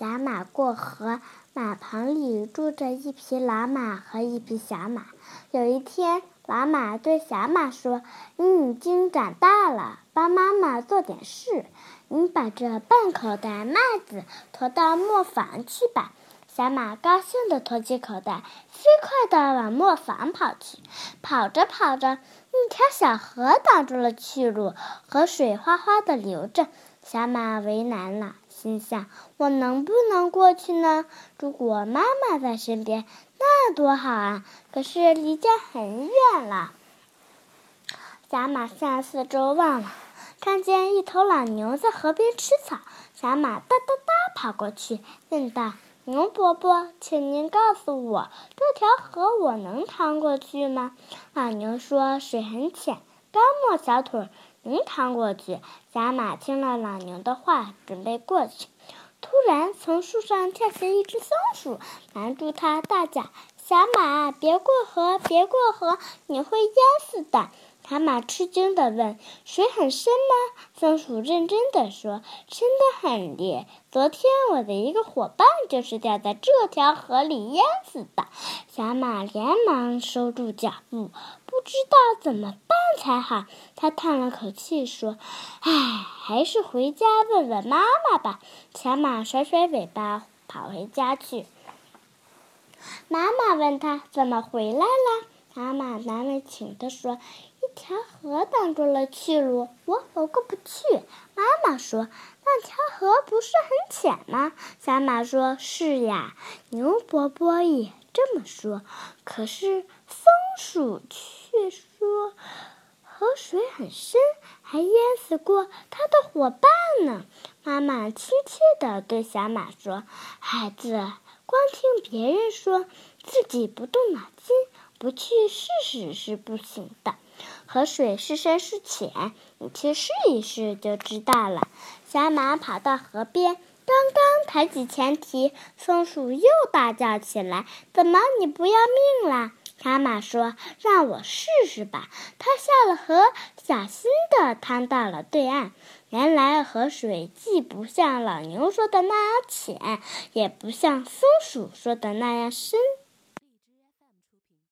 小马过河，马棚里住着一匹老马和一匹小马。有一天，老马对小马说：“你已经长大了，帮妈妈做点事。你把这半口袋麦子驮到磨坊去吧。”小马高兴地驮起口袋，飞快地往磨坊跑去。跑着跑着，一条小河挡住了去路，河水哗哗地流着。小马为难了。心想：我能不能过去呢？如果妈妈在身边，那多好啊！可是离家很远了。小马向四周望了，看见一头老牛在河边吃草。小马哒哒哒跑过去，问道：“牛伯伯，请您告诉我，这条河我能趟过去吗？”老牛说：“水很浅，刚没小腿。”能趟过去。小马听了老牛的话，准备过去。突然，从树上跳下一只松鼠，拦住它，大叫：“小马，别过河，别过河，你会淹死的！”小马吃惊地问：“水很深吗？”松鼠认真地说：“深得很哩。昨天我的一个伙伴就是掉在这条河里淹死的。”小马连忙收住脚步，不知道怎么才好。他叹了口气说：“唉，还是回家问问妈妈吧。”小马甩甩尾巴跑回家去。妈妈问他怎么回来了，小马难为情地说。一条河挡住了去路，我我过不去。妈妈说：“那条河不是很浅吗？”小马说：“是呀。”牛伯伯也这么说。可是松鼠却说：“河水很深，还淹死过他的伙伴呢。”妈妈亲切地对小马说：“孩子，光听别人说，自己不动脑筋，不去试试是不行的。”河水是深是浅，你去试一试就知道了。小马跑到河边，刚刚抬起前蹄，松鼠又大叫起来：“怎么，你不要命了？”蛤蟆说：“让我试试吧。”它下了河，小心地趟到了对岸。原来河水既不像老牛说的那样浅，也不像松鼠说的那样深。